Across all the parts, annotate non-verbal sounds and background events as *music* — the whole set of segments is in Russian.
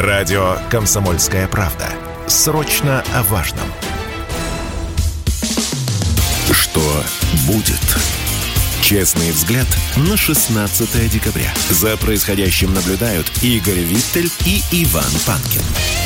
Радио «Комсомольская правда». Срочно о важном. Что будет? Честный взгляд на 16 декабря. За происходящим наблюдают Игорь Виттель и Иван Панкин.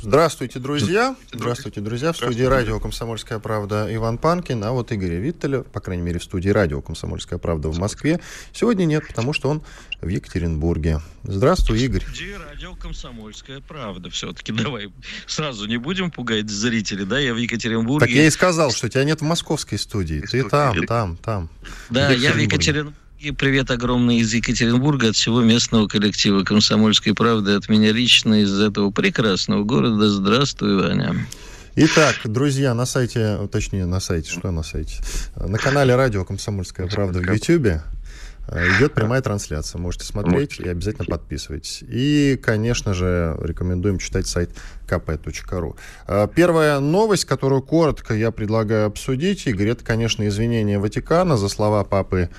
Здравствуйте, друзья. Здравствуйте, друзья. В студии радио «Комсомольская правда» Иван Панкин, а вот Игоря Виттеля, по крайней мере, в студии радио «Комсомольская правда» в Москве, сегодня нет, потому что он в Екатеринбурге. Здравствуй, Игорь. В студии радио «Комсомольская правда». Все-таки давай сразу не будем пугать зрителей, да? Я в Екатеринбурге. Так я и сказал, что тебя нет в московской студии. Ты там, там, там. Да, я в Екатеринбурге. И привет огромный из Екатеринбурга от всего местного коллектива «Комсомольской правды», от меня лично из этого прекрасного города. Здравствуй, Ваня. Итак, друзья, на сайте, точнее, на сайте, что на сайте? На канале радио «Комсомольская правда» в YouTube э, идет прямая трансляция. Можете смотреть и обязательно подписывайтесь. И, конечно же, рекомендуем читать сайт kp.ru. Э, первая новость, которую коротко я предлагаю обсудить, Игорь, это, конечно, извинения Ватикана за слова папы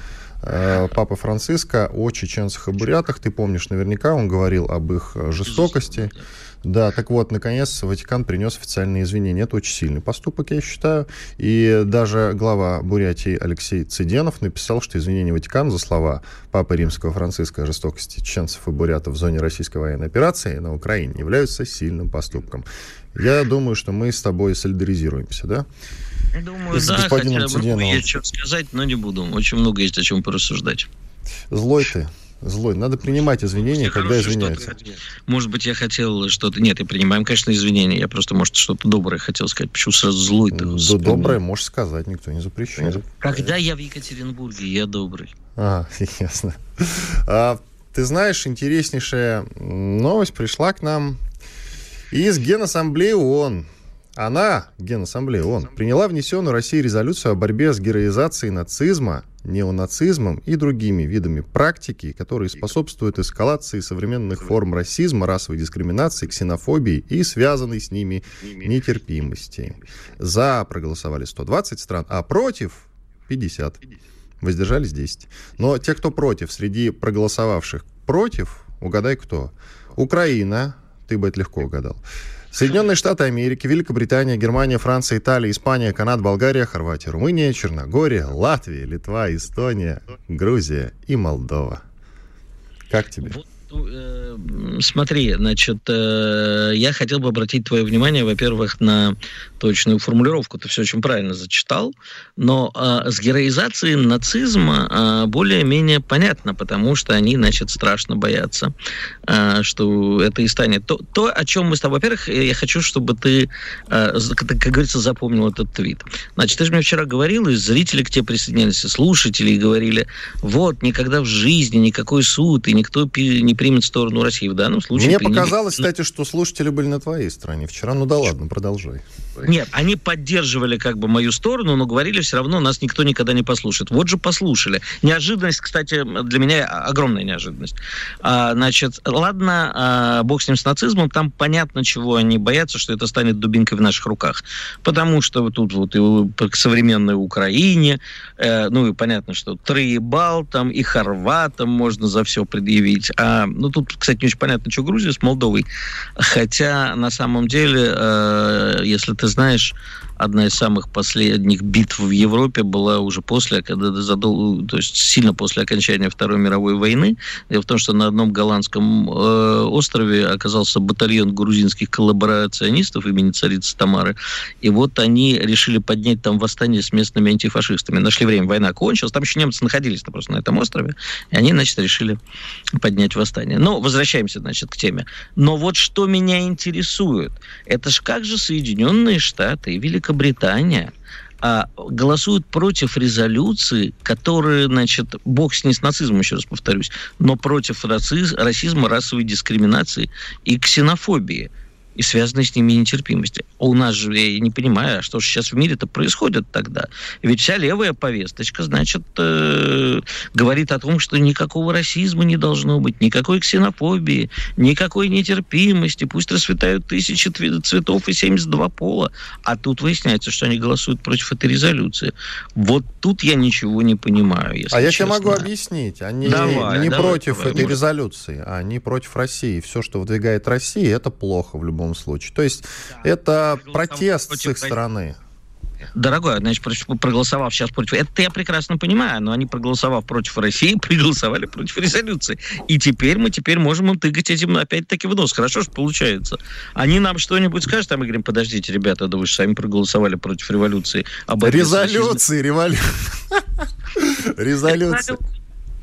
Э, Папа Франциско о чеченцах и бурятах. Ты помнишь наверняка, он говорил об их э, жестокости. Да, так вот, наконец, Ватикан принес официальные извинения. Это очень сильный поступок, я считаю. И даже глава Бурятии Алексей Циденов написал, что извинения Ватикана за слова Папы Римского Франциска о жестокости чеченцев и бурятов в зоне российской военной операции на Украине являются сильным поступком. Я думаю, что мы с тобой солидаризируемся, да? Думаю, с да, хотя бы есть что сказать, но не буду. Очень много есть о чем порассуждать. Злой ты. Злой. Надо принимать извинения, когда извиняются. Может быть, я хотел что-то... Нет, я принимаем, конечно, извинения. Я просто, может, что-то доброе хотел сказать. Почему сразу злой? Да, доброе можешь сказать, никто не запрещает. Когда я в Екатеринбурге, я добрый. А, *laughs* ясно. А, ты знаешь, интереснейшая новость пришла к нам из Генассамблеи ООН. Она, Генассамблея ООН, приняла внесенную Россией резолюцию о борьбе с героизацией нацизма, неонацизмом и другими видами практики, которые способствуют эскалации современных форм расизма, расовой дискриминации, ксенофобии и связанной с ними нетерпимости. За проголосовали 120 стран, а против 50. Воздержались 10. Но те, кто против, среди проголосовавших против, угадай кто? Украина, ты бы это легко угадал. Соединенные Штаты Америки, Великобритания, Германия, Франция, Италия, Испания, Канада, Болгария, Хорватия, Румыния, Черногория, Латвия, Литва, Эстония, Грузия и Молдова. Как тебе? Э, смотри, значит, э, я хотел бы обратить твое внимание, во-первых, на точную формулировку. Ты все очень правильно зачитал, но э, с героизацией нацизма э, более-менее понятно, потому что они, значит, страшно боятся, э, что это и станет. То, то, о чем мы с тобой... Во-первых, я хочу, чтобы ты, э, как говорится, запомнил этот твит. Значит, ты же мне вчера говорил, и зрители к тебе присоединялись, и слушатели, и говорили, вот, никогда в жизни никакой суд, и никто не примет сторону России в данном случае. Мне приняли... показалось, кстати, что слушатели были на твоей стороне вчера. Ну да ладно, продолжай. Нет, они поддерживали как бы мою сторону, но говорили все равно, нас никто никогда не послушает. Вот же послушали. Неожиданность, кстати, для меня огромная неожиданность. А, значит, ладно, а, бог с ним с нацизмом, там понятно, чего они боятся, что это станет дубинкой в наших руках. Потому что тут вот и к современной Украине, э, ну и понятно, что Троебал там и хорватам можно за все предъявить. А, ну тут, кстати, не очень понятно, что Грузия с Молдовой. Хотя на самом деле, э, если ты знаешь, одна из самых последних битв в Европе была уже после, когда задол... то есть сильно после окончания Второй мировой войны. Дело в том, что на одном голландском э, острове оказался батальон грузинских коллаборационистов имени царицы Тамары. И вот они решили поднять там восстание с местными антифашистами. Нашли время, война кончилась. Там еще немцы находились просто на этом острове. И они, значит, решили поднять восстание. Но возвращаемся, значит, к теме. Но вот что меня интересует, это ж как же Соединенные Штаты и Великобритания Великобритания а, голосуют против резолюции, которые, значит, бог с ней с нацизмом, еще раз повторюсь, но против рациз, расизма, расовой дискриминации и ксенофобии. И связанной с ними нетерпимости. У нас же, я не понимаю, а что же сейчас в мире-то происходит тогда? Ведь вся левая повесточка, значит, э, говорит о том, что никакого расизма не должно быть, никакой ксенофобии, никакой нетерпимости, пусть расцветают тысячи цветов и 72 пола. А тут выясняется, что они голосуют против этой резолюции. Вот тут я ничего не понимаю. Если а я честно. тебе могу объяснить. Они давай, не давай, против давай, этой может. резолюции, а они против России. Все, что выдвигает Россия, это плохо в любом случае. То есть да, это протест с их стороны. Дорогой, значит, проголосовав сейчас против... Это я прекрасно понимаю, но они, проголосовав против России, *laughs* проголосовали против резолюции. И теперь мы теперь можем им тыкать этим опять-таки в нос. Хорошо что получается. Они нам что-нибудь скажут, а мы говорим, подождите, ребята, да вы же сами проголосовали против революции. Об *laughs* резолюции, революции. Резолюция.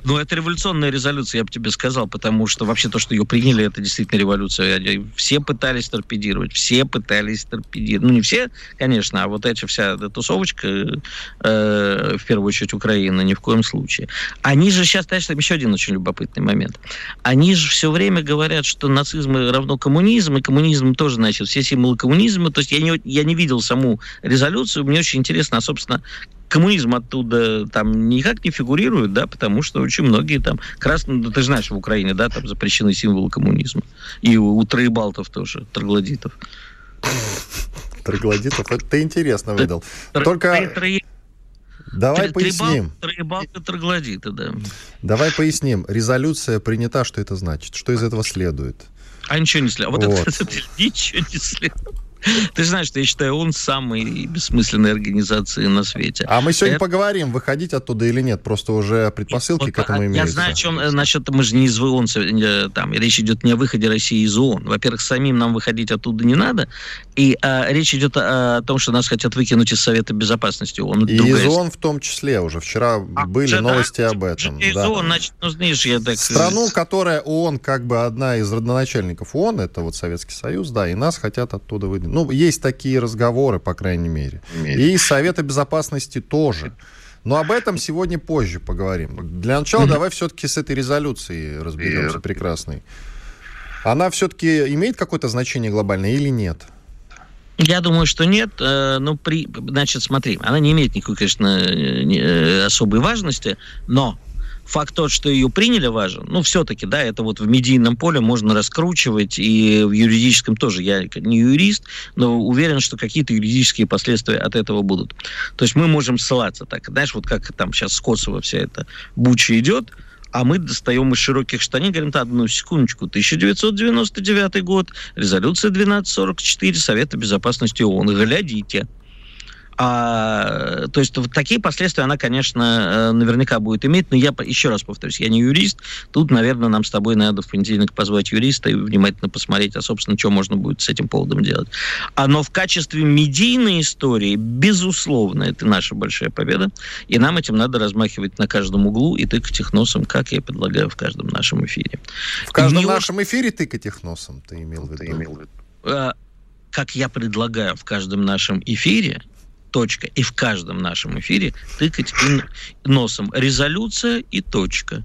Ну, это революционная резолюция, я бы тебе сказал, потому что вообще то, что ее приняли, это действительно революция. Все пытались торпедировать, все пытались торпедировать. Ну, не все, конечно, а вот эта вся эта тусовочка, э, в первую очередь, Украина, ни в коем случае. Они же сейчас, конечно, еще один очень любопытный момент. Они же все время говорят, что нацизм равно коммунизм, и коммунизм тоже, значит, все символы коммунизма. То есть я не, я не видел саму резолюцию, мне очень интересно, а, собственно, коммунизм оттуда там никак не фигурирует, да, потому что очень многие там красные, ну, ты же знаешь, в Украине, да, там запрещены символы коммунизма. И у, у троебалтов тоже, троглодитов. Троглодитов? Это ты интересно выдал. Только... Давай поясним. Троебалты, троглодиты, да. Давай поясним. Резолюция принята, что это значит? Что из этого следует? А ничего не следует. Вот, вот. Это, это, *laughs* ничего не следует. *laughs* Ты знаешь, что я считаю, он самой бессмысленной организации на свете. А мы сегодня Это... поговорим, выходить оттуда или нет. Просто уже предпосылки вот, к этому а, имеются. Я знаю, о чем э, насчет... Мы же не из ООН, э, там, речь идет не о выходе России из ООН. Во-первых, самим нам выходить оттуда не надо. И а, речь идет о, о том, что нас хотят выкинуть из Совета Безопасности ООН. И из ООН в том числе. Уже вчера а, были новости да, об этом. Из да. ООН, значит, ну, знаешь, я так... Страну, которая ООН, как бы одна из родоначальников ООН, это вот Советский Союз, да, и нас хотят оттуда выдвинуть. Ну, есть такие разговоры, по крайней мере. И Совета Безопасности тоже. Но об этом сегодня позже поговорим. Для начала давай все-таки с этой резолюцией разберемся прекрасной. Она все-таки имеет какое-то значение глобальное или нет? Я думаю, что нет. Э, но при, значит, смотри, она не имеет никакой, конечно, э, особой важности, но факт тот, что ее приняли, важен. Ну, все-таки, да, это вот в медийном поле можно раскручивать, и в юридическом тоже. Я не юрист, но уверен, что какие-то юридические последствия от этого будут. То есть мы можем ссылаться так. Знаешь, вот как там сейчас с Косово вся эта буча идет, а мы достаем из широких штанин, говорим, одну секундочку, 1999 год, резолюция 1244 Совета Безопасности ООН, глядите. А, то есть вот такие последствия она, конечно, э, наверняка будет иметь. Но я еще раз повторюсь, я не юрист. Тут, наверное, нам с тобой надо в понедельник позвать юриста и внимательно посмотреть, а, собственно, что можно будет с этим поводом делать. А, но в качестве медийной истории, безусловно, это наша большая победа. И нам этим надо размахивать на каждом углу и тыкать их носом, как я предлагаю в каждом нашем эфире. В каждом и нашем эфире тыкать их носом, ты имел в виду? Имел в виду. А, как я предлагаю в каждом нашем эфире, точка. И в каждом нашем эфире тыкать носом резолюция и точка.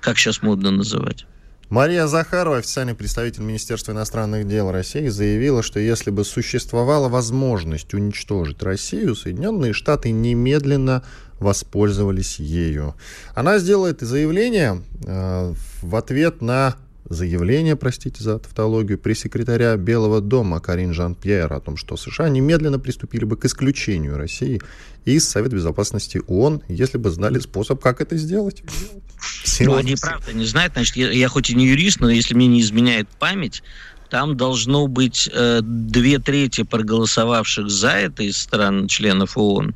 Как сейчас модно называть. Мария Захарова, официальный представитель Министерства иностранных дел России, заявила, что если бы существовала возможность уничтожить Россию, Соединенные Штаты немедленно воспользовались ею. Она сделает заявление э, в ответ на заявление, простите за тавтологию, пресс-секретаря Белого дома Карин Жан-Пьер о том, что США немедленно приступили бы к исключению России из Совета Безопасности ООН, если бы знали способ, как это сделать. Ну, они правда не знают. Значит, я, я хоть и не юрист, но если мне не изменяет память, там должно быть э, две трети проголосовавших за это из стран членов ООН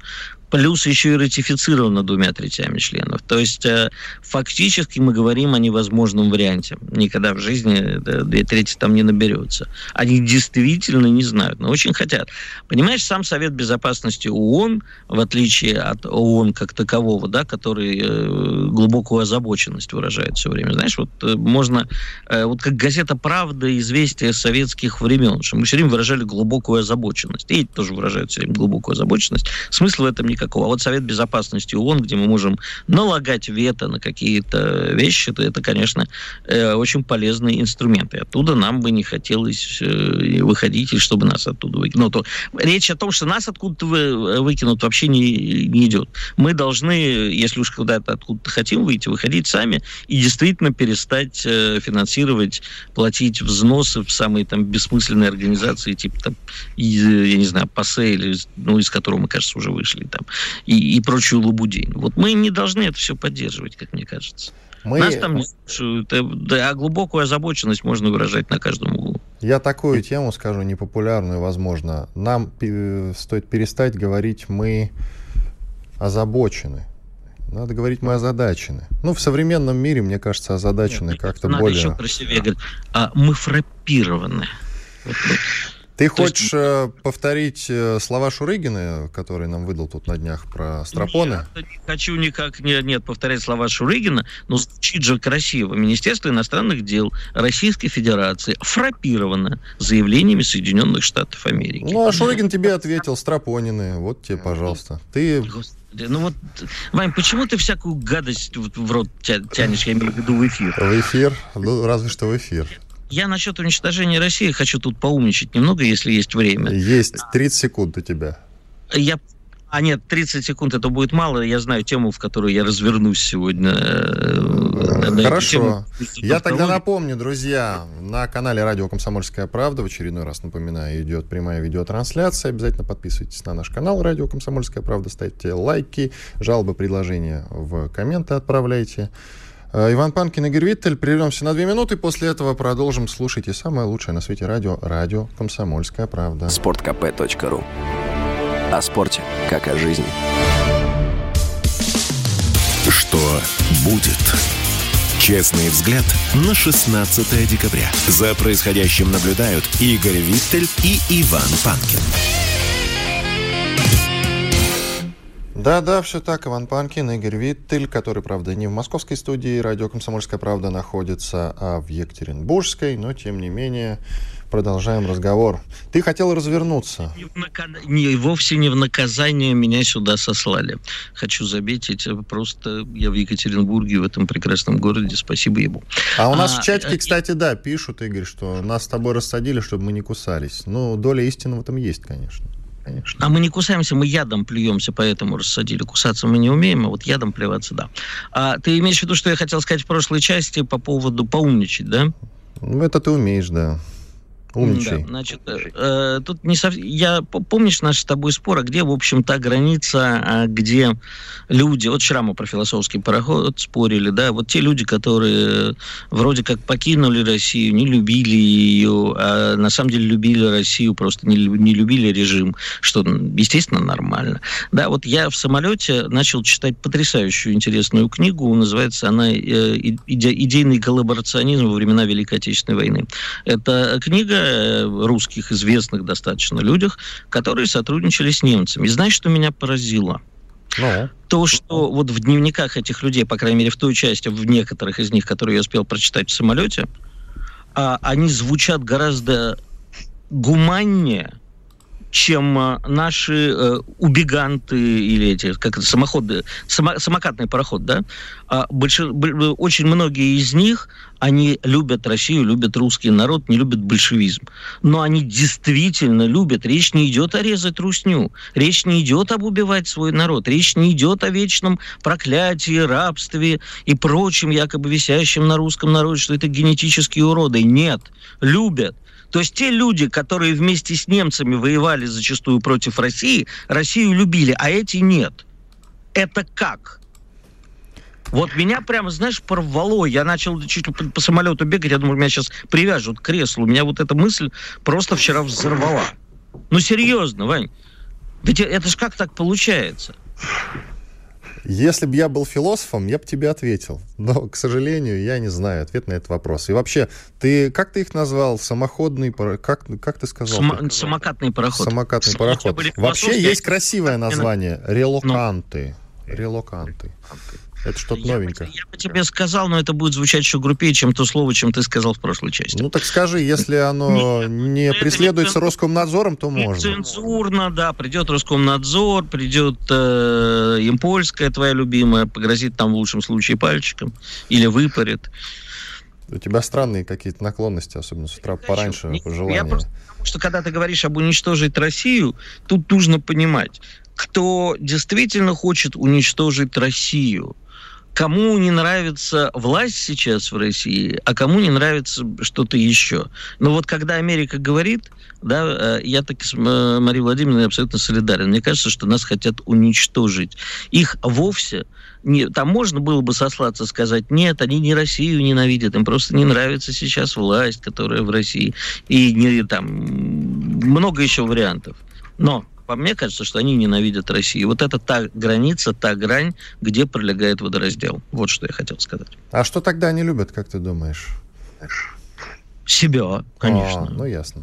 плюс еще и ратифицировано двумя третями членов. То есть э, фактически мы говорим о невозможном варианте. Никогда в жизни две трети там не наберется. Они действительно не знают, но очень хотят. Понимаешь, сам Совет Безопасности ООН, в отличие от ООН как такового, да, который э, глубокую озабоченность выражает все время. Знаешь, вот э, можно, вот как газета «Правда», известия советских времен, что мы все время выражали глубокую озабоченность. И эти тоже выражают все время глубокую озабоченность. Смысла в этом никакого. А вот Совет Безопасности ООН, где мы можем налагать вето на какие-то вещи, то это, конечно, э, очень полезный инструмент. И оттуда нам бы не хотелось э, выходить, и чтобы нас оттуда выкинули. Ну, то, речь о том, что нас откуда-то вы, выкинут, вообще не, не идет. Мы должны, если уж куда-то откуда-то хотим выйти, выходить сами и действительно перестать э, финансировать, платить взносы в самые там бессмысленные организации, типа там, я не знаю, ПАСЕ, или, ну, из которого мы, кажется, уже вышли там, и, и прочую лабудень. Вот мы не должны это все поддерживать, как мне кажется. Мы... Нас там не слушают, да, а глубокую озабоченность можно выражать на каждом углу. Я такую тему скажу, непопулярную, возможно. Нам стоит перестать говорить «мы озабочены». Надо говорить, мы озадачены. Ну, в современном мире, мне кажется, озадачены как-то более... Надо еще красивее говорить. А мы фраппированы. Вот, вот. Ты То хочешь есть... Э, повторить э, слова Шурыгина, который нам выдал тут на днях про стропоны? Я не хочу никак нет, нет, повторять слова Шурыгина, но звучит же красиво. Министерство иностранных дел Российской Федерации фрапировано заявлениями Соединенных Штатов Америки. Ну, а Шурыгин тебе ответил, стропонины, вот тебе, пожалуйста. Ты... Ну вот, Вань, почему ты всякую гадость в рот тянешь, я имею в виду в эфир? В эфир? Ну, разве что в эфир. Я насчет уничтожения России хочу тут поумничать немного, если есть время. Есть 30 секунд у тебя. Я а нет, 30 секунд это будет мало. Я знаю тему, в которую я развернусь сегодня. Э, Хорошо. Я тогда напомню, друзья, на канале Радио Комсомольская правда, в очередной раз напоминаю, идет прямая видеотрансляция. Обязательно подписывайтесь на наш канал Радио Комсомольская правда, ставьте лайки, жалобы, предложения в комменты отправляйте. Э, Иван Панкин, Игорь Виттель. Прервемся на две минуты. После этого продолжим. Слушайте самое лучшее на свете радио. Радио «Комсомольская правда». Спорткп.ру О спорте, как о жизни. Что будет? Честный взгляд на 16 декабря. За происходящим наблюдают Игорь Виттель и Иван Панкин. Да-да, все так. Иван Панкин, Игорь Виттель, который, правда, не в московской студии радио «Комсомольская правда» находится, а в Екатеринбургской, но, тем не менее, продолжаем разговор. Ты хотел развернуться. Не, не вовсе не в наказание меня сюда сослали. Хочу заметить, просто я в Екатеринбурге, в этом прекрасном городе, спасибо ему. А у нас а, в чатике, а, кстати, да, пишут, Игорь, что нас с тобой рассадили, чтобы мы не кусались. Ну, доля истины в этом есть, конечно конечно. А мы не кусаемся, мы ядом плюемся, поэтому рассадили. Кусаться мы не умеем, а вот ядом плеваться, да. А ты имеешь в виду, что я хотел сказать в прошлой части по поводу поумничать, да? Ну, это ты умеешь, да. Умничай. Да, значит, э, тут не сов... я помнишь наш с тобой спор, а где, в общем, та граница, а где люди, вот вчера мы про философский пароход спорили, да, вот те люди, которые вроде как покинули Россию, не любили ее, а на самом деле любили Россию, просто не, не любили режим, что, естественно, нормально. Да, вот я в самолете начал читать потрясающую интересную книгу, называется она э, «Идейный коллаборационизм во времена Великой Отечественной войны». Это книга Русских известных достаточно людях, которые сотрудничали с немцами. И знаешь, что меня поразило? Ну. То, что вот в дневниках этих людей, по крайней мере, в той части, в некоторых из них, которые я успел прочитать в самолете, а, они звучат гораздо гуманнее, чем а, наши э, убеганты или эти, как это, самоходы, само, самокатный пароход, да? А больш, очень многие из них, они любят Россию, любят русский народ, не любят большевизм. Но они действительно любят. Речь не идет о резать русню. Речь не идет об убивать свой народ. Речь не идет о вечном проклятии, рабстве и прочем, якобы висящем на русском народе, что это генетические уроды. Нет. Любят. То есть те люди, которые вместе с немцами воевали зачастую против России, Россию любили, а эти нет. Это как? Вот меня прямо, знаешь, порвало. Я начал чуть по, по самолету бегать. Я думаю, меня сейчас привяжут к креслу. У меня вот эта мысль просто вчера взорвала. Ну, серьезно, Вань. Ведь это же как так получается? Если бы я был философом, я бы тебе ответил. Но, к сожалению, я не знаю ответ на этот вопрос. И вообще, ты как ты их назвал? Самоходный как как ты сказал? Само, самокатный пароход. Самокатный Сам, пароход. Вообще есть красивое название. Релоканты. Релоканты. Это что-то новенькое. Я бы тебе сказал, но это будет звучать еще грубее, чем то слово, чем ты сказал в прошлой части. Ну так скажи, если оно не, преследуется Роскомнадзором, то можно. Цензурно, да, придет Роскомнадзор, придет э, Импольская, твоя любимая, погрозит там в лучшем случае пальчиком или выпарит. У тебя странные какие-то наклонности, особенно с утра пораньше, желания. Я просто, потому что когда ты говоришь об уничтожить Россию, тут нужно понимать, кто действительно хочет уничтожить Россию – кому не нравится власть сейчас в России, а кому не нравится что-то еще. Но вот когда Америка говорит, да, э, я так с э, Марией Владимировной абсолютно солидарен. Мне кажется, что нас хотят уничтожить. Их вовсе не, там можно было бы сослаться, сказать, нет, они не Россию ненавидят, им просто не нравится сейчас власть, которая в России. И не, там много еще вариантов. Но по мне кажется, что они ненавидят Россию. Вот это та граница, та грань, где пролегает водораздел. Вот что я хотел сказать. А что тогда они любят, как ты думаешь? Себя, конечно. А, ну, ясно.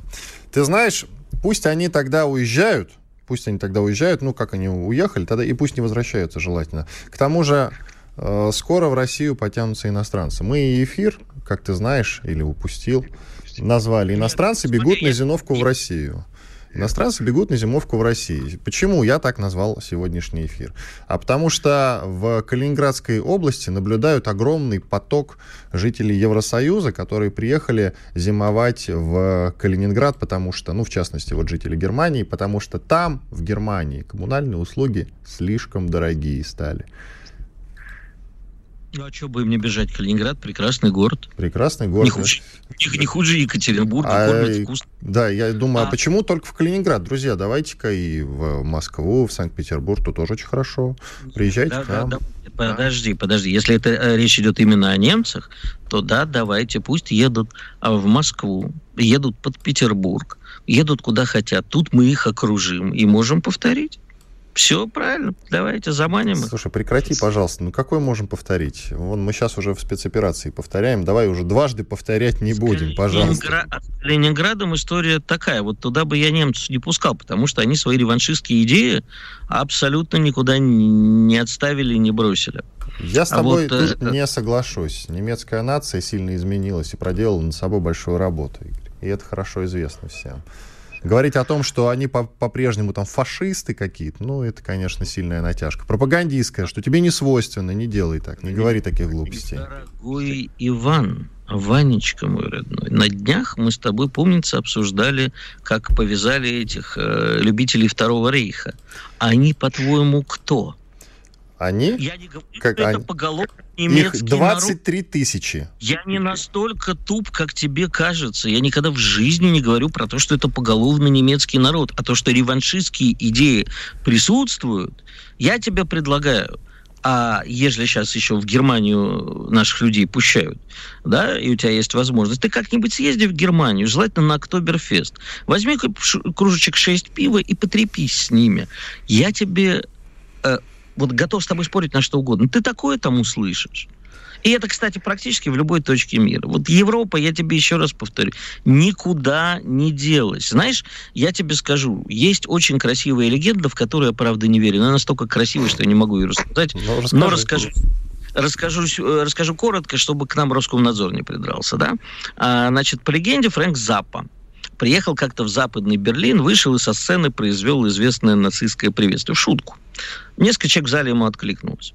Ты знаешь, пусть они тогда уезжают, пусть они тогда уезжают, ну, как они уехали, тогда и пусть не возвращаются желательно. К тому же, э, скоро в Россию потянутся иностранцы. Мы эфир, как ты знаешь, или упустил, назвали «Иностранцы бегут на зимовку в Россию». Иностранцы бегут на зимовку в России. Почему я так назвал сегодняшний эфир? А потому что в Калининградской области наблюдают огромный поток жителей Евросоюза, которые приехали зимовать в Калининград, потому что, ну, в частности, вот жители Германии, потому что там, в Германии, коммунальные услуги слишком дорогие стали. Ну, а что бы им не бежать? Калининград прекрасный город. Прекрасный город. Не хуже, не, не хуже Екатеринбурга, а, кормят вкусно. Да, я думаю, а. а почему только в Калининград? Друзья, давайте-ка и в Москву, в Санкт-Петербург, тут тоже очень хорошо. Приезжайте да, к нам. Да, да. Подожди, подожди. Если это э, речь идет именно о немцах, то да, давайте, пусть едут а, в Москву, едут под Петербург, едут куда хотят. Тут мы их окружим и можем повторить. Все правильно, давайте заманим их. Слушай, прекрати, пожалуйста. Ну какой можем повторить? Вон мы сейчас уже в спецоперации повторяем. Давай уже дважды повторять не будем, пожалуйста. Ленингра... Ленинградом история такая. Вот туда бы я немцев не пускал, потому что они свои реваншистские идеи абсолютно никуда не отставили, не бросили. Я с а тобой вот, тут э... не соглашусь. Немецкая нация сильно изменилась и проделала над собой большую работу. И это хорошо известно всем. Говорить о том, что они по-прежнему там фашисты какие-то, ну, это, конечно, сильная натяжка. Пропагандистская, что тебе не свойственно, не делай так, не говори таких глупостей. Дорогой Иван, Ванечка мой родной, на днях мы с тобой, помнится, обсуждали, как повязали этих э, любителей Второго Рейха. Они, по-твоему, кто? Они? Я не говорю, как что они? это поголовно немецкий Их 23 народ. тысячи. Я не настолько туп, как тебе кажется. Я никогда в жизни не говорю про то, что это поголовно немецкий народ. А то, что реваншистские идеи присутствуют, я тебе предлагаю а если сейчас еще в Германию наших людей пущают, да, и у тебя есть возможность, ты как-нибудь съезди в Германию, желательно на Октоберфест, возьми кружечек 6 пива и потрепись с ними. Я тебе э, вот готов с тобой спорить на что угодно. Ты такое там услышишь. И это, кстати, практически в любой точке мира. Вот Европа, я тебе еще раз повторю, никуда не делась. Знаешь, я тебе скажу, есть очень красивая легенда, в которую я, правда, не верю. Она настолько красивая, что я не могу ее рассказать. Но, расскажи. но расскажу. Расскажу, расскажу коротко, чтобы к нам Роскомнадзор не придрался. Да? А, значит, по легенде Фрэнк Заппа приехал как-то в западный Берлин, вышел и со сцены произвел известное нацистское приветствие. В шутку. Несколько человек в зале ему откликнулось.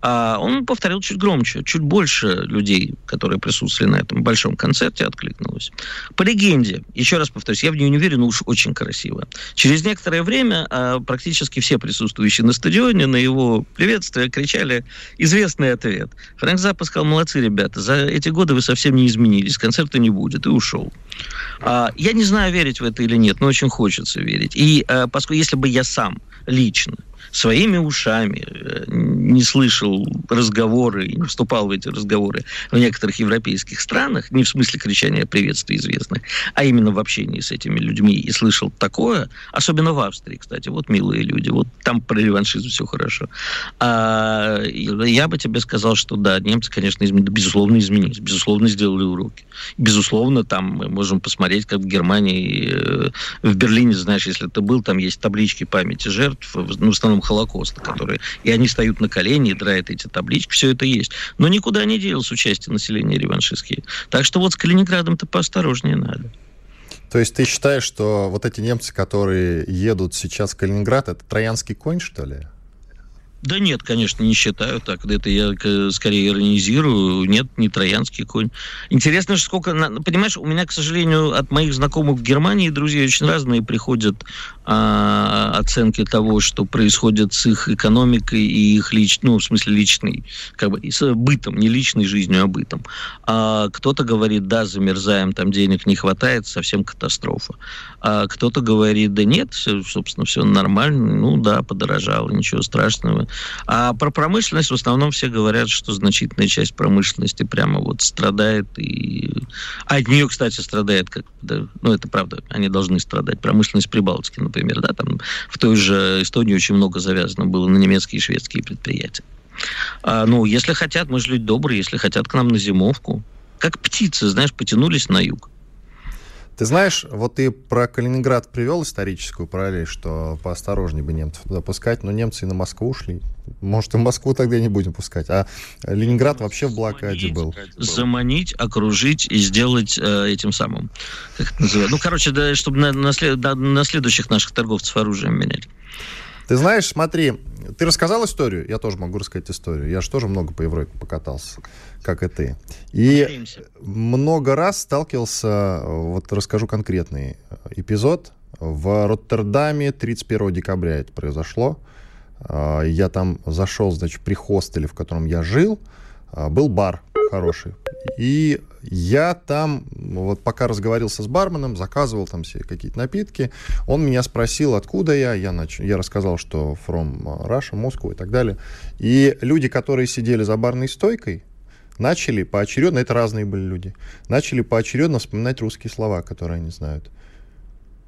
А он повторил чуть громче, чуть больше людей, которые присутствовали на этом большом концерте, откликнулось. По легенде, еще раз повторюсь, я в нее не верю, но уж очень красиво. Через некоторое время а, практически все присутствующие на стадионе на его приветствие кричали известный ответ. Фрэнк Заппа сказал, молодцы, ребята, за эти годы вы совсем не изменились, концерта не будет, и ушел. А, я не знаю, верить в это или нет, но очень хочется верить. И а, поскольку если бы я сам лично своими ушами э, не слышал разговоры не вступал в эти разговоры в некоторых европейских странах, не в смысле кричания приветствия известных, а именно в общении с этими людьми и слышал такое, особенно в Австрии, кстати, вот милые люди, вот там про реваншизм все хорошо. А, я бы тебе сказал, что да, немцы, конечно, измен... безусловно изменились, безусловно сделали уроки. Безусловно, там мы можем посмотреть, как в Германии, э, в Берлине, знаешь, если ты был, там есть таблички памяти жертв, ну, в основном времен Холокоста, которые... И они встают на колени и драют эти таблички, все это есть. Но никуда не делось участие населения реваншистские. Так что вот с Калининградом-то поосторожнее надо. То есть ты считаешь, что вот эти немцы, которые едут сейчас в Калининград, это троянский конь, что ли? Да нет, конечно, не считаю так. Это я скорее иронизирую. Нет, не троянский конь. Интересно, сколько... Понимаешь, у меня, к сожалению, от моих знакомых в Германии друзья очень разные приходят а, оценки того, что происходит с их экономикой и их лич... ну, в смысле, личной, как бы, с бытом, не личной жизнью, а бытом. А кто-то говорит, да, замерзаем, там денег не хватает, совсем катастрофа. А кто-то говорит, да нет, все, собственно, все нормально, ну да, подорожало, ничего страшного. А про промышленность в основном все говорят, что значительная часть промышленности прямо вот страдает. И... А от нее, кстати, страдает, как, ну это правда, они должны страдать. Промышленность Прибалтики, например, да, там в той же Эстонии очень много завязано было на немецкие и шведские предприятия. А, ну, если хотят, мы же люди добрые, если хотят к нам на зимовку, как птицы, знаешь, потянулись на юг. Ты знаешь, вот ты про Калининград привел историческую параллель, что поосторожнее бы немцев туда пускать, но немцы и на Москву ушли. Может, и Москву тогда не будем пускать. А Ленинград вообще в блокаде был. Заманить, окружить и сделать э, этим самым. Как это называется? Ну, короче, да, чтобы на, на, след, на следующих наших торговцев оружием менять. Ты знаешь, смотри, ты рассказал историю, я тоже могу рассказать историю. Я же тоже много по Европе покатался, как и ты. И Надеемся. много раз сталкивался, вот расскажу конкретный эпизод. В Роттердаме 31 декабря это произошло. А, я там зашел, значит, при хостеле, в котором я жил. А, был бар хороший. И я там, вот пока разговаривался с барменом, заказывал там все какие-то напитки, он меня спросил, откуда я, я, нач... я рассказал, что from Russia, Москва и так далее. И люди, которые сидели за барной стойкой, начали поочередно, это разные были люди, начали поочередно вспоминать русские слова, которые они знают.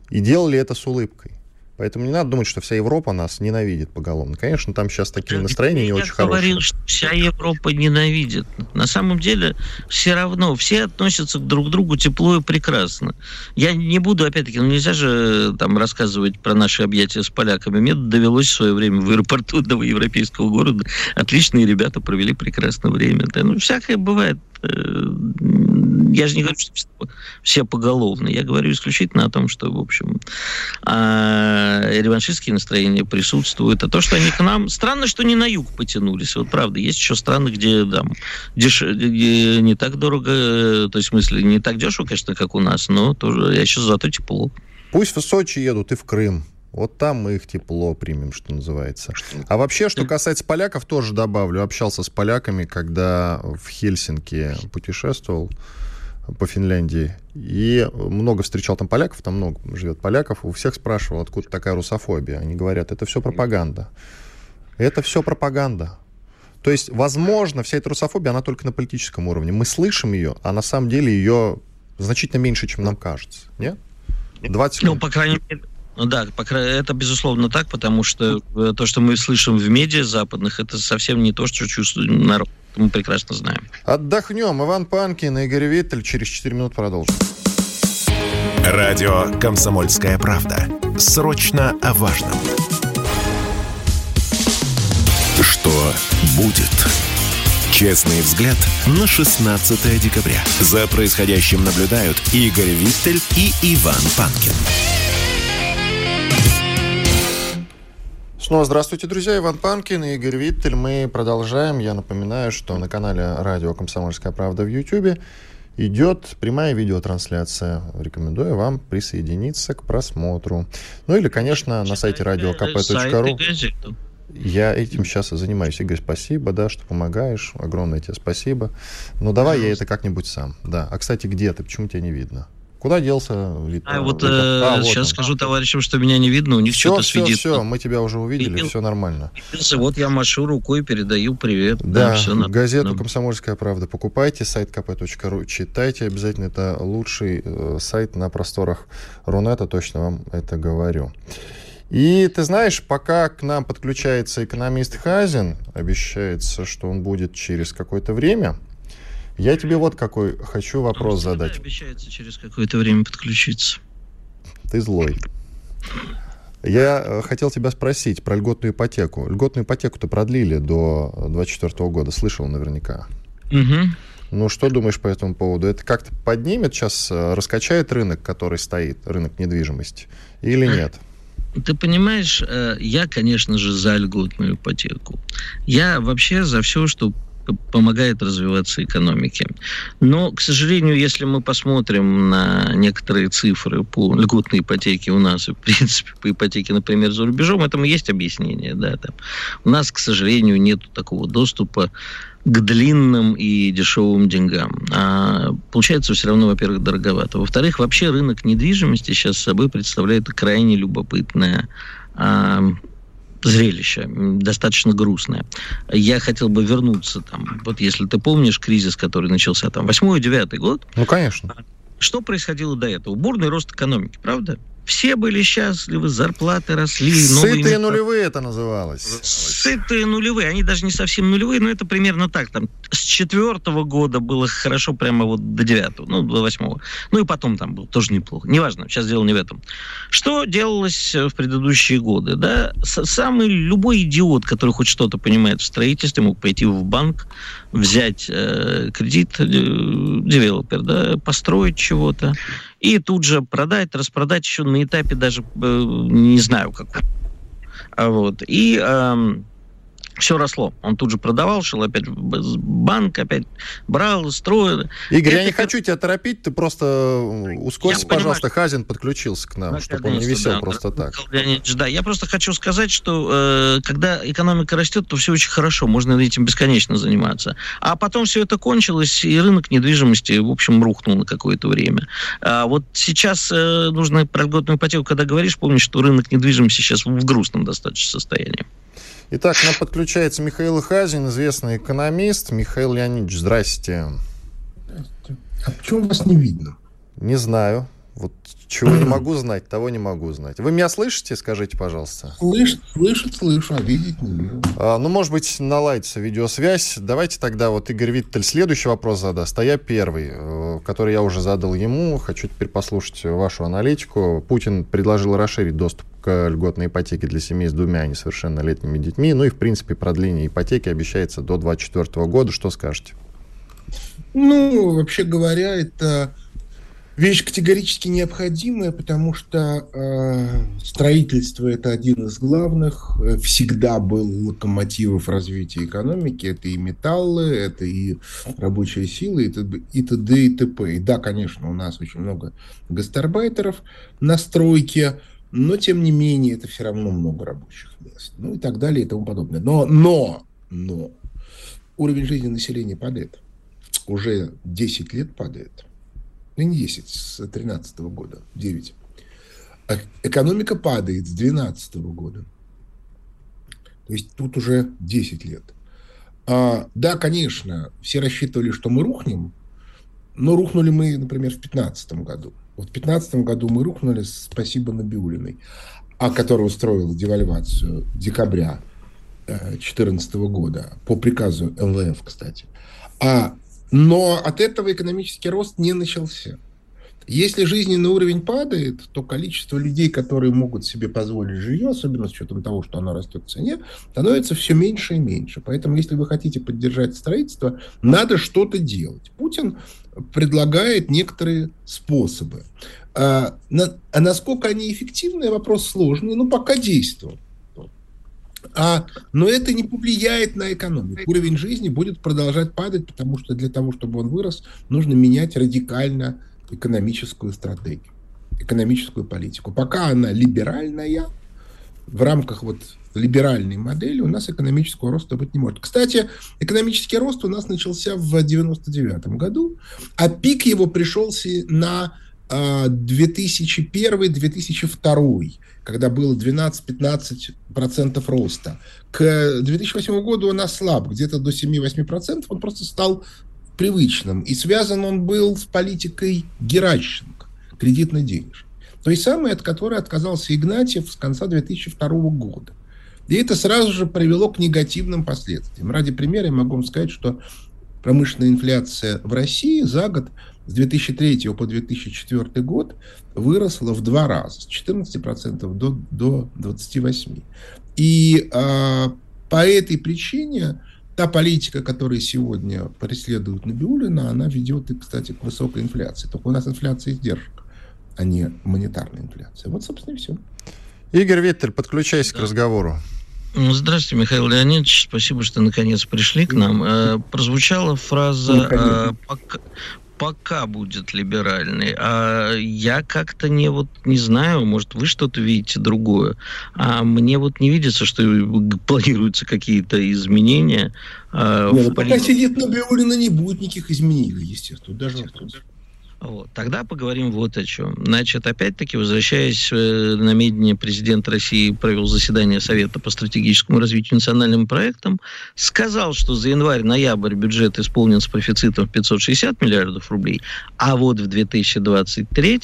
И делали это с улыбкой. Поэтому не надо думать, что вся Европа нас ненавидит поголовно. Конечно, там сейчас такие настроения не очень хорошие. Я говорил, что вся Европа ненавидит. На самом деле все равно все относятся друг к другу тепло и прекрасно. Я не буду, опять-таки, ну нельзя же там рассказывать про наши объятия с поляками. Мне довелось в свое время в аэропорту одного европейского города. Отличные ребята провели прекрасное время. Да, ну, всякое бывает. Я же не говорю, что все поголовно. Я говорю исключительно о том, что, в общем, а, реваншистские настроения присутствуют. А то, что они к нам... Странно, что не на юг потянулись. Вот правда, есть еще страны, где там деш... где не так дорого, то есть, в смысле, не так дешево, конечно, как у нас, но тоже я сейчас зато тепло. Пусть в Сочи едут и в Крым. Вот там мы их тепло примем, что называется. А вообще, что касается поляков, тоже добавлю. Общался с поляками, когда в Хельсинки путешествовал по Финляндии. И много встречал там поляков, там много живет поляков. У всех спрашивал, откуда такая русофобия. Они говорят, это все пропаганда. Это все пропаганда. То есть, возможно, вся эта русофобия, она только на политическом уровне. Мы слышим ее, а на самом деле ее значительно меньше, чем нам кажется. Нет? 20 Ну, по крайней мере, ну да, это безусловно так, потому что э, то, что мы слышим в медиа западных, это совсем не то, что чувствует народ мы прекрасно знаем. Отдохнем. Иван Панкин, Игорь Виттель. Через 4 минут продолжим. Радио «Комсомольская правда». Срочно о важном. Что будет? Честный взгляд на 16 декабря. За происходящим наблюдают Игорь Виттель и Иван Панкин. Снова здравствуйте, друзья. Иван Панкин и Игорь Виттель. Мы продолжаем. Я напоминаю, что на канале радио «Комсомольская правда» в YouTube идет прямая видеотрансляция. Рекомендую вам присоединиться к просмотру. Ну или, конечно, на сайте radiokp.ru. Я этим сейчас и занимаюсь. Игорь, спасибо, да, что помогаешь. Огромное тебе спасибо. Ну, давай я это как-нибудь сам. Да. А, кстати, где ты? Почему тебя не видно? Куда делся вид? А, вот, э, а, вот сейчас он. скажу товарищам, что меня не видно, у них что-то все, светит. Все, мы тебя уже увидели, и, все нормально. Вот я машу рукой, передаю привет. Да, да все газету «Комсомольская правда» покупайте, сайт kp.ru читайте обязательно, это лучший э, сайт на просторах Рунета, точно вам это говорю. И ты знаешь, пока к нам подключается экономист Хазин, обещается, что он будет через какое-то время – я тебе вот какой хочу вопрос Он задать. обещается через какое-то время подключиться. Ты злой. Я э, хотел тебя спросить про льготную ипотеку. Льготную ипотеку-то продлили до 2024 года, слышал наверняка. Угу. Ну, что думаешь по этому поводу? Это как-то поднимет сейчас, э, раскачает рынок, который стоит, рынок недвижимости, или нет? Ты понимаешь, э, я, конечно же, за льготную ипотеку. Я вообще за все, что помогает развиваться экономике. Но, к сожалению, если мы посмотрим на некоторые цифры по льготной ипотеке у нас и, в принципе, по ипотеке, например, за рубежом, этому есть объяснение. Да, там. У нас, к сожалению, нет такого доступа к длинным и дешевым деньгам. А получается все равно, во-первых, дороговато. Во-вторых, вообще рынок недвижимости сейчас собой представляет крайне любопытное а, зрелище, достаточно грустное. Я хотел бы вернуться там, вот если ты помнишь кризис, который начался там 8-9 год. Ну, конечно. Что происходило до этого? Бурный рост экономики, правда? Все были счастливы, зарплаты росли. Сытые нулевые это называлось. Сытые нулевые. Они даже не совсем нулевые, но это примерно так. Там с четвертого года было хорошо прямо вот до девятого, ну, до восьмого. Ну и потом там было тоже неплохо. Неважно, сейчас дело не в этом. Что делалось в предыдущие годы? Да? Самый любой идиот, который хоть что-то понимает в строительстве, мог пойти в банк, взять э, кредит, э, девелопер, да, построить чего-то и тут же продать, распродать еще на этапе даже э, не знаю как. Вот. И э, все росло. Он тут же продавал, шел опять в банк, опять брал, строил. Игорь, Это я не хочу тебя торопить, ты просто ускорься, я пожалуйста, понимаю, Хазин подключился к нам, чтобы он не висел да, просто да, так. Леонидович, да, я просто хочу сказать, что э, когда экономика растет, то все очень хорошо, можно этим бесконечно заниматься. А потом все это кончилось, и рынок недвижимости, в общем, рухнул на какое-то время. А вот сейчас э, нужно про льготную ипотеку, когда говоришь, помнишь, что рынок недвижимости сейчас в грустном достаточно состоянии. Итак, к нам подключается Михаил Хазин, известный экономист. Михаил Леонидович, здрасте. Здрасте. А почему вас не видно? Не знаю. Вот чего не *clears throat* могу знать, того не могу знать. Вы меня слышите, скажите, пожалуйста? Слышит, слышит, слышу, а видеть не вижу. А, ну, может быть, наладится видеосвязь. Давайте тогда вот Игорь Виттель следующий вопрос задаст, а я первый, э, который я уже задал ему. Хочу теперь послушать вашу аналитику. Путин предложил расширить доступ к льготной ипотеке для семей с двумя несовершеннолетними детьми. Ну и, в принципе, продление ипотеки обещается до 2024 года. Что скажете? Ну, вообще говоря, это вещь категорически необходимая, потому что э, строительство это один из главных, э, всегда был локомотивов развития экономики. Это и металлы, это и рабочая сила, и т.д. и т.д. и т.п. И да, конечно, у нас очень много гастарбайтеров на стройке, но тем не менее это все равно много рабочих мест, ну и так далее и тому подобное. Но, но, но уровень жизни населения падает. Уже 10 лет падает. Ну, не 10, с 2013 года, 9. А экономика падает с 2012 года. То есть тут уже 10 лет. А, да, конечно, все рассчитывали, что мы рухнем, но рухнули мы, например, в 2015 году. Вот в 2015 году мы рухнули, спасибо Набиулиной, а который устроил девальвацию декабря 2014 года по приказу ЛВФ, кстати. А, но от этого экономический рост не начался. Если жизненный уровень падает, то количество людей, которые могут себе позволить жилье, особенно с учетом того, что оно растет в цене, становится все меньше и меньше. Поэтому, если вы хотите поддержать строительство, надо что-то делать. Путин предлагает некоторые способы. А, а насколько они эффективны, вопрос сложный, но пока действуют. А, но это не повлияет на экономику. Уровень жизни будет продолжать падать, потому что для того, чтобы он вырос, нужно менять радикально экономическую стратегию, экономическую политику. Пока она либеральная, в рамках вот либеральной модели у нас экономического роста быть не может. Кстати, экономический рост у нас начался в 99 году, а пик его пришелся на 2001-2002, а, когда было 12-15% роста. К 2008 году он ослаб, где-то до 7-8%, он просто стал привычным. И связан он был с политикой Геращенко, кредитно-денежной. Той самой, от которой отказался Игнатьев с конца 2002 года. И это сразу же привело к негативным последствиям. Ради примера я могу вам сказать, что промышленная инфляция в России за год с 2003 по 2004 год выросла в два раза, с 14% до, до 28%. И а, по этой причине та политика, которая сегодня преследует Набиулина, она ведет, и, кстати, к высокой инфляции. Только у нас инфляция издержек, а не монетарная инфляция. Вот, собственно, и все. Игорь Виттель, подключайся да. к разговору. Ну, здравствуйте, Михаил Леонидович. Спасибо, что наконец пришли к нам. Э, прозвучала фраза э, пока, «пока будет либеральный». А я как-то не вот не знаю, может, вы что-то видите другое. А мне вот не видится, что планируются какие-то изменения. Э, Нет, пока сидит Набиулина, не будет никаких изменений, естественно. Даже вопрос. Вот. Тогда поговорим вот о чем. Значит, опять-таки, возвращаясь э, на медне, президент России провел заседание Совета по стратегическому развитию национальным проектам, сказал, что за январь-ноябрь бюджет исполнен с профицитом в 560 миллиардов рублей, а вот в 2023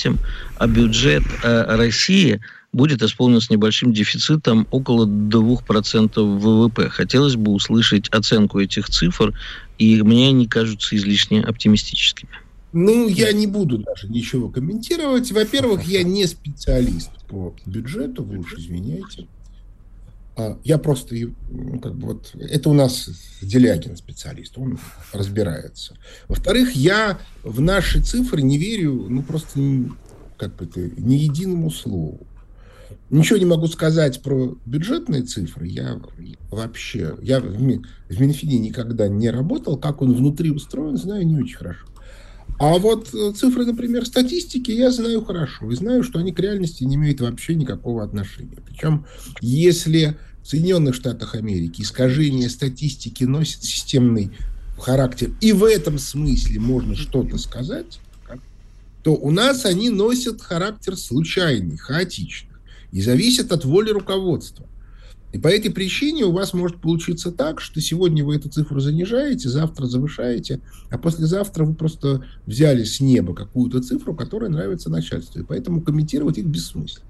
а бюджет э, России будет исполнен с небольшим дефицитом около 2% ВВП. Хотелось бы услышать оценку этих цифр, и мне они кажутся излишне оптимистическими. Ну, я не буду даже ничего комментировать. Во-первых, я не специалист по бюджету, вы уж извиняйте. А, я просто, ну, как бы вот, это у нас Делягин специалист, он разбирается. Во-вторых, я в наши цифры не верю, ну, просто, как бы это, ни единому слову. Ничего не могу сказать про бюджетные цифры. Я вообще, я в Минфине никогда не работал. Как он внутри устроен, знаю не очень хорошо. А вот э, цифры, например, статистики я знаю хорошо. И знаю, что они к реальности не имеют вообще никакого отношения. Причем, если в Соединенных Штатах Америки искажение статистики носит системный характер, и в этом смысле можно что-то сказать, то у нас они носят характер случайный, хаотичный и зависят от воли руководства. И по этой причине у вас может получиться так, что сегодня вы эту цифру занижаете, завтра завышаете, а послезавтра вы просто взяли с неба какую-то цифру, которая нравится начальству. И поэтому комментировать их бессмысленно.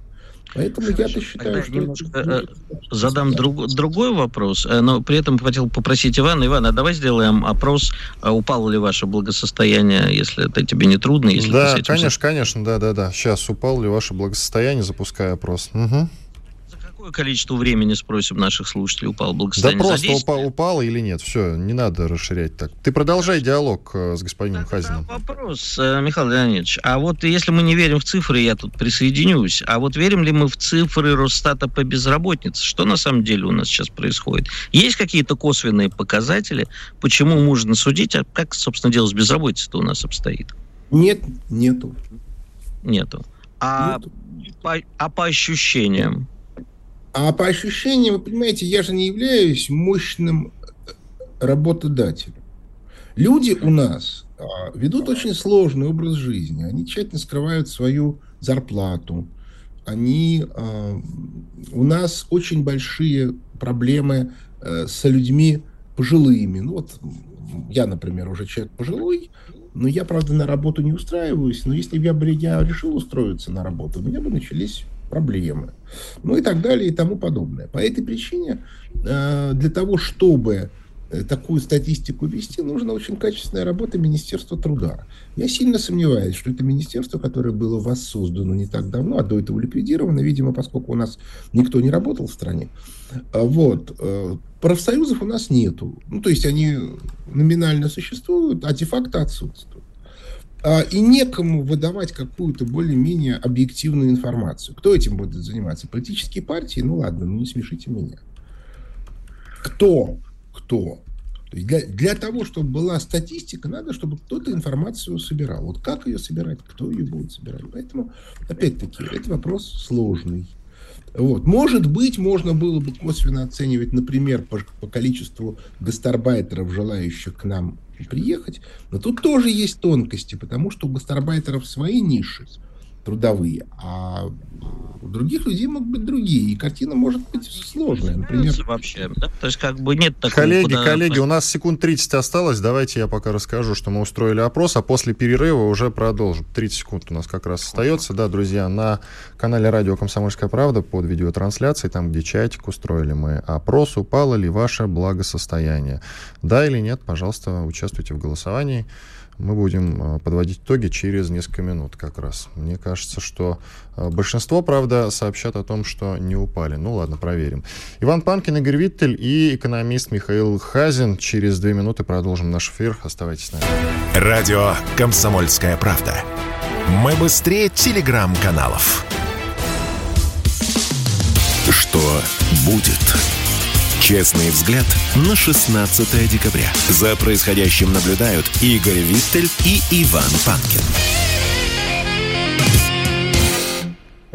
Поэтому я-то считаю, Тогда что... Э, задам друг, другой вопрос, э, но при этом хотел попросить Ивана. Иван, а давай сделаем опрос, а упало ли ваше благосостояние, если это тебе не трудно? Если да, конечно, конечно, да-да-да. Сейчас упало ли ваше благосостояние, запуская опрос. Угу какое количество времени, спросим наших слушателей, упал благосостояние? Да просто упало, упало или нет, все, не надо расширять так. Ты продолжай диалог э, с господином да, Хазиным. Вопрос, э, Михаил Леонидович, а вот если мы не верим в цифры, я тут присоединюсь, а вот верим ли мы в цифры Росстата по безработице? Что на самом деле у нас сейчас происходит? Есть какие-то косвенные показатели, почему можно судить, а как, собственно, дело с безработицей-то у нас обстоит? Нет, нету. Нету. А, нету. По, а по ощущениям? А по ощущениям, вы понимаете, я же не являюсь мощным э, работодателем. Люди у нас а, ведут очень сложный образ жизни. Они тщательно скрывают свою зарплату. Они, а, у нас очень большие проблемы э, с людьми пожилыми. Ну вот я, например, уже человек пожилой, но я, правда, на работу не устраиваюсь. Но если бы я, я решил устроиться на работу, у меня бы начались проблемы, ну и так далее и тому подобное. По этой причине э, для того, чтобы э, такую статистику вести, нужна очень качественная работа Министерства труда. Я сильно сомневаюсь, что это министерство, которое было воссоздано не так давно, а до этого ликвидировано, видимо, поскольку у нас никто не работал в стране. А вот. Э, профсоюзов у нас нету. Ну, то есть они номинально существуют, а де-факто отсутствуют. А, и некому выдавать какую-то более-менее объективную информацию. Кто этим будет заниматься? Политические партии? Ну ладно, ну не смешите меня. Кто? Кто? Для, для того, чтобы была статистика, надо, чтобы кто-то информацию собирал. Вот как ее собирать, кто ее будет собирать. Поэтому, опять-таки, это вопрос сложный. Вот. Может быть, можно было бы косвенно оценивать, например, по, по количеству гастарбайтеров, желающих к нам приехать. Но тут тоже есть тонкости, потому что у гастарбайтеров свои ниши. Трудовые, а у других людей могут быть другие, и картина может быть сложная. Например, вообще, да? То есть как бы нет такого... Коллеги, куда... коллеги, у нас секунд 30 осталось, давайте я пока расскажу, что мы устроили опрос, а после перерыва уже продолжим. 30 секунд у нас как раз остается, да, друзья, на канале радио «Комсомольская правда» под видеотрансляцией, там, где чатик устроили мы опрос, упало ли ваше благосостояние. Да или нет, пожалуйста, участвуйте в голосовании мы будем э, подводить итоги через несколько минут как раз. Мне кажется, что э, большинство, правда, сообщат о том, что не упали. Ну ладно, проверим. Иван Панкин, Игорь Виттель и экономист Михаил Хазин. Через две минуты продолжим наш эфир. Оставайтесь с нами. Радио «Комсомольская правда». Мы быстрее телеграм-каналов. Что будет? Честный взгляд на 16 декабря. За происходящим наблюдают Игорь Виттель и Иван Панкин.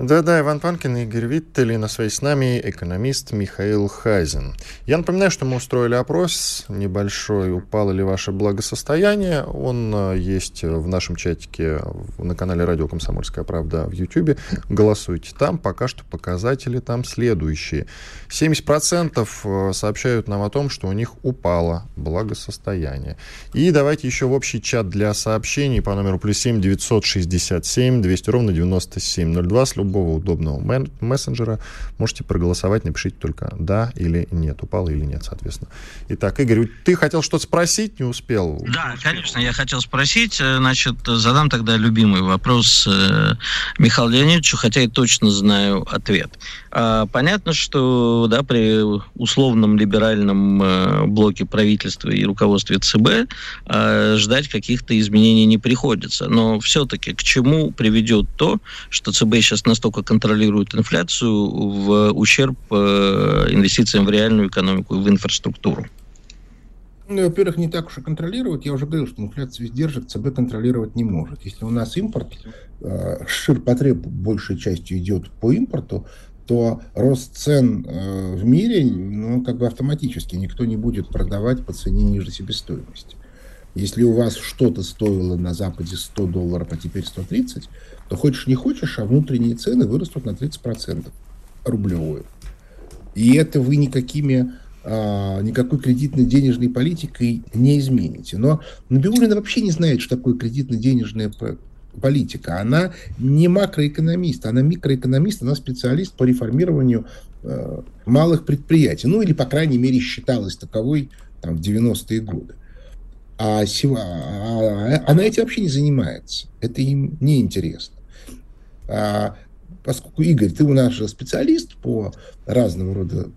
Да-да, Иван Панкин, Игорь Виттель, и на связи с нами экономист Михаил Хазин. Я напоминаю, что мы устроили опрос небольшой, упало ли ваше благосостояние. Он э, есть в нашем чатике на канале Радио Комсомольская правда в YouTube. Голосуйте там. Пока что показатели там следующие. 70% э, сообщают нам о том, что у них упало благосостояние. И давайте еще в общий чат для сообщений по номеру плюс 7 967 200 ровно 9702 с любым любого удобного мессенджера. Можете проголосовать, напишите только «да» или «нет». Упало или нет, соответственно. Итак, Игорь, ты хотел что-то спросить, не успел? Да, конечно, я хотел спросить. Э, значит, задам тогда любимый вопрос э, Михаилу Леонидовичу, хотя я точно знаю ответ. А, понятно, что да, при условном либеральном э, блоке правительства и руководстве ЦБ ждать каких-то изменений не приходится. Но все-таки к чему приведет то, что ЦБ сейчас настолько контролирует инфляцию в ущерб э, инвестициям в реальную экономику и в инфраструктуру? Ну, во-первых, не так уж и контролирует. Я уже говорил, что инфляция издержек ЦБ контролировать не может. Если у нас импорт, э, ширпотреб большей частью идет по импорту, то рост цен э, в мире, ну, как бы автоматически. Никто не будет продавать по цене ниже себестоимости. Если у вас что-то стоило на Западе 100 долларов, а теперь 130, то хочешь не хочешь, а внутренние цены вырастут на 30% рублевую. И это вы никакими а, никакой кредитной денежной политикой не измените. Но Набиулина вообще не знает, что такое кредитно-денежная политика. Она не макроэкономист, она микроэкономист, она специалист по реформированию э, малых предприятий. Ну, или, по крайней мере, считалась таковой там, в 90-е годы. А, а она этим вообще не занимается. Это им не интересно. А, поскольку, Игорь, ты у нас же специалист по разного рода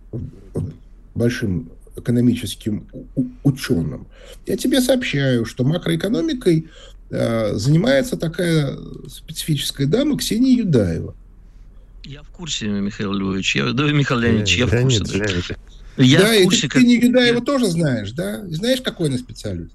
большим экономическим ученым, я тебе сообщаю, что макроэкономикой а, занимается такая специфическая дама Ксения Юдаева. Я в курсе, Михаил Львович. Я, да, Михаил Леонидович, я в курсе. Да, я да, в курсе, и ты, как... ты не Юдаева тоже знаешь, да? Знаешь, какой она специалист?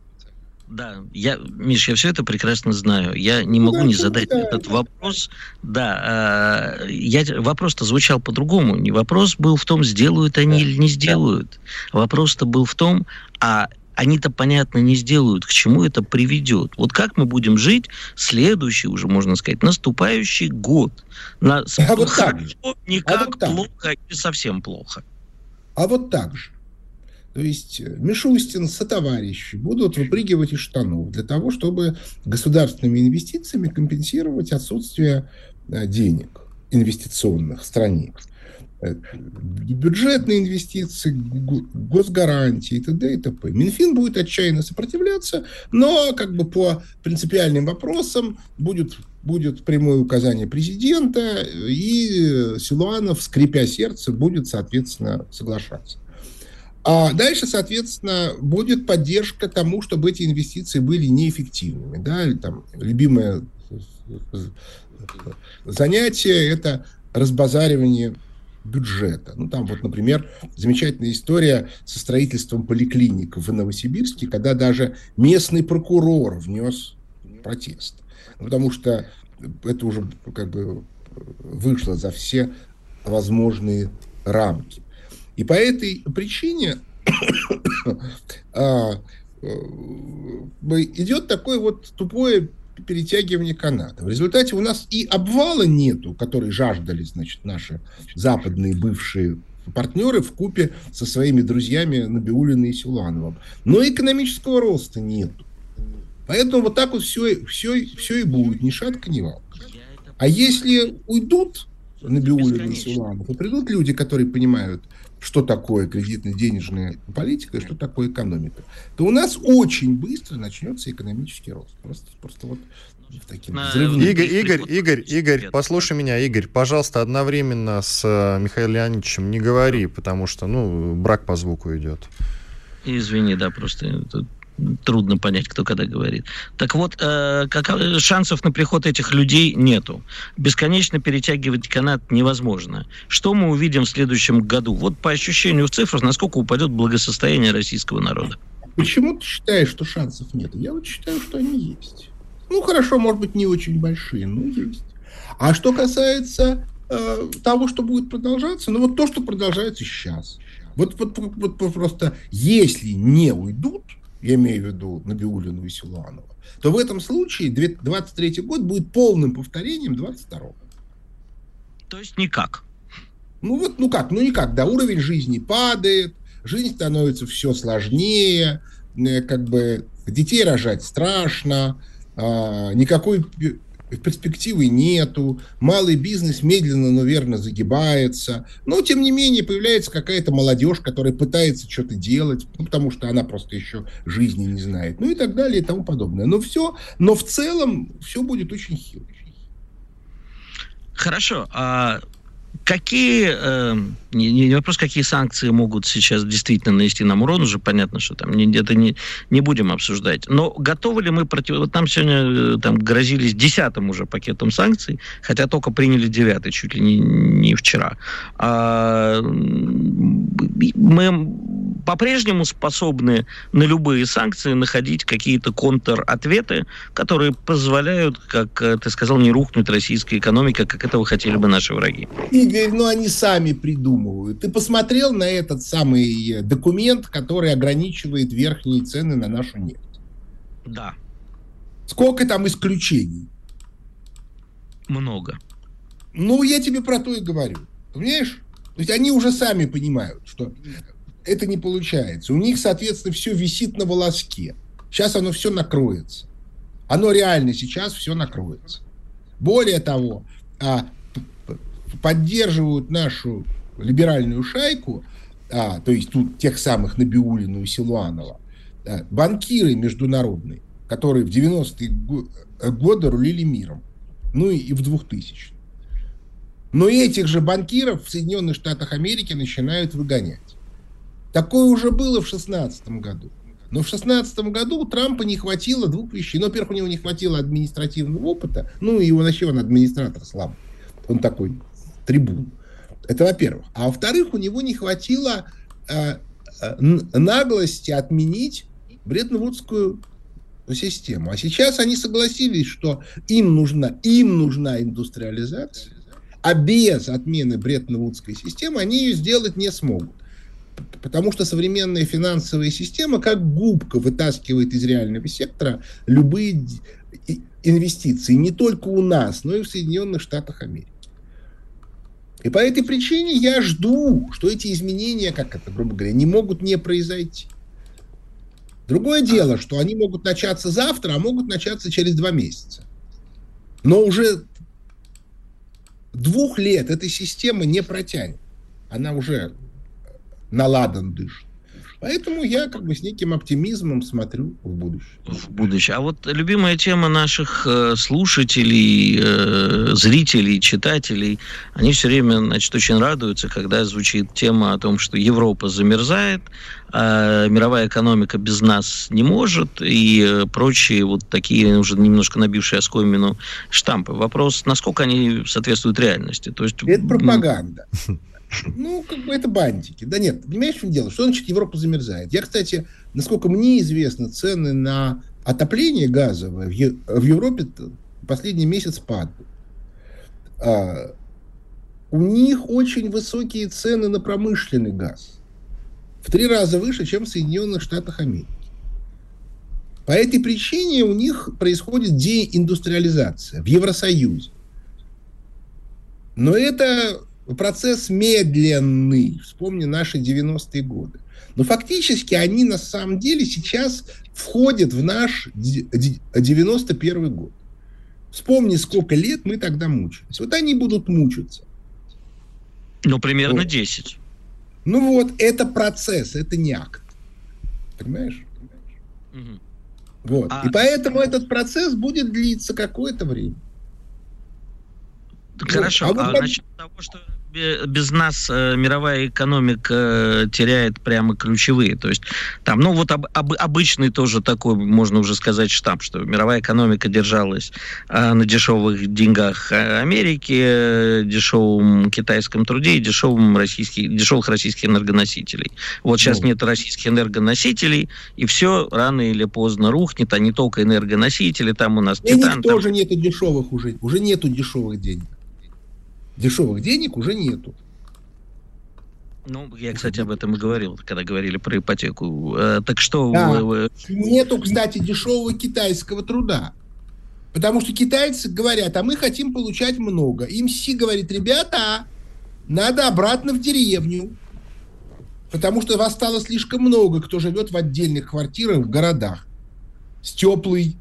Да, я, Миш, я все это прекрасно знаю. Я не могу да, не задать да, этот да. вопрос. Да, э, я, вопрос-то звучал по-другому. Не вопрос был в том, сделают они да. или не сделают. Вопрос-то был в том, а они-то, понятно, не сделают, к чему это приведет. Вот как мы будем жить следующий, уже можно сказать, наступающий год? На, а вот так же. Никак, а вот так. плохо и совсем плохо. А вот так же. То есть э, Мишустин со товарищи будут выпрыгивать из штанов для того, чтобы государственными инвестициями компенсировать отсутствие э, денег инвестиционных в стране. Э, бюджетные инвестиции, госгарантии и т.д. и т.п. Минфин будет отчаянно сопротивляться, но как бы по принципиальным вопросам будет, будет прямое указание президента, и Силуанов, скрипя сердце, будет, соответственно, соглашаться. А дальше, соответственно, будет поддержка тому, чтобы эти инвестиции были неэффективными. Да? Там, любимое занятие – это разбазаривание бюджета. Ну, там вот, например, замечательная история со строительством поликлиник в Новосибирске, когда даже местный прокурор внес протест. Потому что это уже как бы вышло за все возможные рамки. И по этой причине *coughs* а, э, идет такое вот тупое перетягивания каната. В результате у нас и обвала нету, который жаждали, значит, наши западные бывшие партнеры в купе со своими друзьями Набиулиной и Силановым. Но экономического роста нету. Поэтому вот так вот все, все, все и будет, ни шатка, ни валка. А если уйдут Набиулина и Силанов, и придут люди, которые понимают, что такое кредитно-денежная политика и что такое экономика, то у нас очень быстро начнется экономический рост. Просто, просто вот в таким взрывным. Игорь, Игорь, Игорь, Игорь, послушай меня, Игорь, пожалуйста, одновременно с э, Михаилом Леонидовичем не говори, потому что, ну, брак по звуку идет. Извини, да, просто тут трудно понять, кто когда говорит. Так вот, э, как, шансов на приход этих людей нету. Бесконечно перетягивать канат невозможно. Что мы увидим в следующем году? Вот по ощущению в цифрах, насколько упадет благосостояние российского народа. Почему ты считаешь, что шансов нет? Я вот считаю, что они есть. Ну, хорошо, может быть, не очень большие, но есть. А что касается э, того, что будет продолжаться, ну, вот то, что продолжается сейчас. Вот, вот, вот, вот просто, если не уйдут, я имею в виду Набиулину и Силуанова, то в этом случае 23 год будет полным повторением 22 -го. То есть никак. Ну вот, ну как, ну никак, да, уровень жизни падает, жизнь становится все сложнее, э, как бы детей рожать страшно, а, никакой перспективы нету, малый бизнес медленно, но верно загибается, но тем не менее появляется какая-то молодежь, которая пытается что-то делать, ну, потому что она просто еще жизни не знает, ну и так далее и тому подобное. Но все, но в целом все будет очень хило. Хорошо, а Какие, э, не, не вопрос, какие санкции могут сейчас действительно нанести нам урон, уже понятно, что там не, это не, не будем обсуждать. Но готовы ли мы против... Вот нам сегодня э, там грозились десятым уже пакетом санкций, хотя только приняли девятый, чуть ли не, не вчера. А, мы по-прежнему способны на любые санкции находить какие-то контр-ответы, которые позволяют, как э, ты сказал, не рухнуть российская экономика, как этого хотели бы наши враги. Игорь, ну они сами придумывают. Ты посмотрел на этот самый документ, который ограничивает верхние цены на нашу нефть? Да. Сколько там исключений? Много. Ну, я тебе про то и говорю. Понимаешь? То есть они уже сами понимают, что это не получается. У них, соответственно, все висит на волоске. Сейчас оно все накроется. Оно реально сейчас все накроется. Более того, а, поддерживают нашу либеральную шайку, а, то есть тут тех самых Набиулину и Силуанова, а, банкиры международные, которые в 90-е годы рулили миром, ну и, и в 2000 Но этих же банкиров в Соединенных Штатах Америки начинают выгонять. Такое уже было в 2016 году. Но в 2016 году у Трампа не хватило двух вещей. Ну, во-первых, у него не хватило административного опыта. Ну, и вообще он администратор слабый. Он такой трибун. Это во-первых. А во-вторых, у него не хватило э, наглости отменить Бреттон-Вудскую систему. А сейчас они согласились, что им нужна, им нужна индустриализация, а без отмены Бреттон-Вудской системы они ее сделать не смогут. Потому что современная финансовая система как губка вытаскивает из реального сектора любые инвестиции. Не только у нас, но и в Соединенных Штатах Америки. И по этой причине я жду, что эти изменения, как это, грубо говоря, не могут не произойти. Другое дело, что они могут начаться завтра, а могут начаться через два месяца. Но уже двух лет эта система не протянет. Она уже на ладан дышит. Поэтому я как бы с неким оптимизмом смотрю в будущее. В будущее. А вот любимая тема наших э, слушателей, э, зрителей, читателей, они все время, значит, очень радуются, когда звучит тема о том, что Европа замерзает, а мировая экономика без нас не может, и э, прочие вот такие уже немножко набившие оскомину штампы. Вопрос, насколько они соответствуют реальности. То есть... Это пропаганда. *laughs* Ну, как бы это бантики. Да нет, понимаешь, в чем дело? Что значит Европа замерзает? Я, кстати, насколько мне известно, цены на отопление газовое в, Европе последний месяц падают. А, у них очень высокие цены на промышленный газ. В три раза выше, чем в Соединенных Штатах Америки. По этой причине у них происходит деиндустриализация в Евросоюзе. Но это процесс медленный. Вспомни наши 90-е годы. Но фактически они на самом деле сейчас входят в наш 91 год. Вспомни, сколько лет мы тогда мучились. Вот они будут мучиться. Ну, примерно вот. 10. Ну вот, это процесс, это не акт. Понимаешь? Угу. Вот. А... И поэтому этот процесс будет длиться какое-то время. Хорошо. Вот. А, а вот насчет того, что без нас э, мировая экономика э, теряет прямо ключевые. То есть там, ну вот об, об, обычный тоже такой, можно уже сказать, штамп, что мировая экономика держалась э, на дешевых деньгах Америки, э, дешевом китайском труде и дешевом российских, дешевых российских энергоносителей. Вот сейчас ну. нет российских энергоносителей, и все рано или поздно рухнет, а не только энергоносители, там у нас Денег титан. тоже там... нету дешевых уже, уже нету дешевых денег дешевых денег уже нету. Ну, я, кстати, об этом и говорил, когда говорили про ипотеку. Э, так что... Да. Вы... Нету, кстати, дешевого китайского труда. Потому что китайцы говорят, а мы хотим получать много. Им Си говорит, ребята, надо обратно в деревню. Потому что вас стало слишком много, кто живет в отдельных квартирах в городах. С, теплый,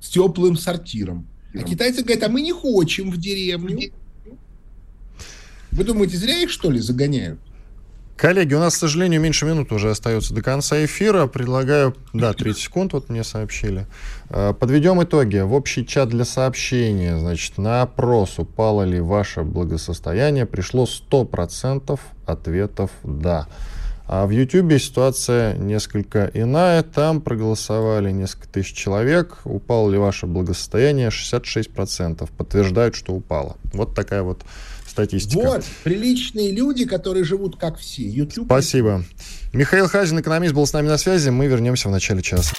с теплым сортиром. А китайцы говорят, а мы не хотим в деревню. Вы думаете, зря их, что ли, загоняют? Коллеги, у нас, к сожалению, меньше минуты уже остается до конца эфира. Предлагаю, да, 30 секунд вот мне сообщили. Э, подведем итоги. В общий чат для сообщения, значит, на опрос, упало ли ваше благосостояние, пришло 100% ответов «да». А в YouTube ситуация несколько иная. Там проголосовали несколько тысяч человек. Упало ли ваше благосостояние? 66% подтверждают, что упало. Вот такая вот статистика. Вот, приличные люди, которые живут как все. YouTube... Спасибо. Михаил Хазин, экономист, был с нами на связи. Мы вернемся в начале часа.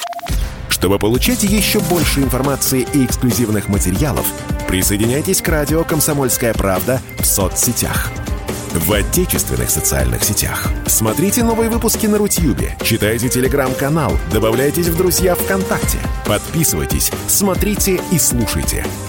Чтобы получать еще больше информации и эксклюзивных материалов, присоединяйтесь к радио «Комсомольская правда» в соцсетях. В отечественных социальных сетях. Смотрите новые выпуски на Рутьюбе, читайте телеграм-канал, добавляйтесь в друзья ВКонтакте, подписывайтесь, смотрите и слушайте –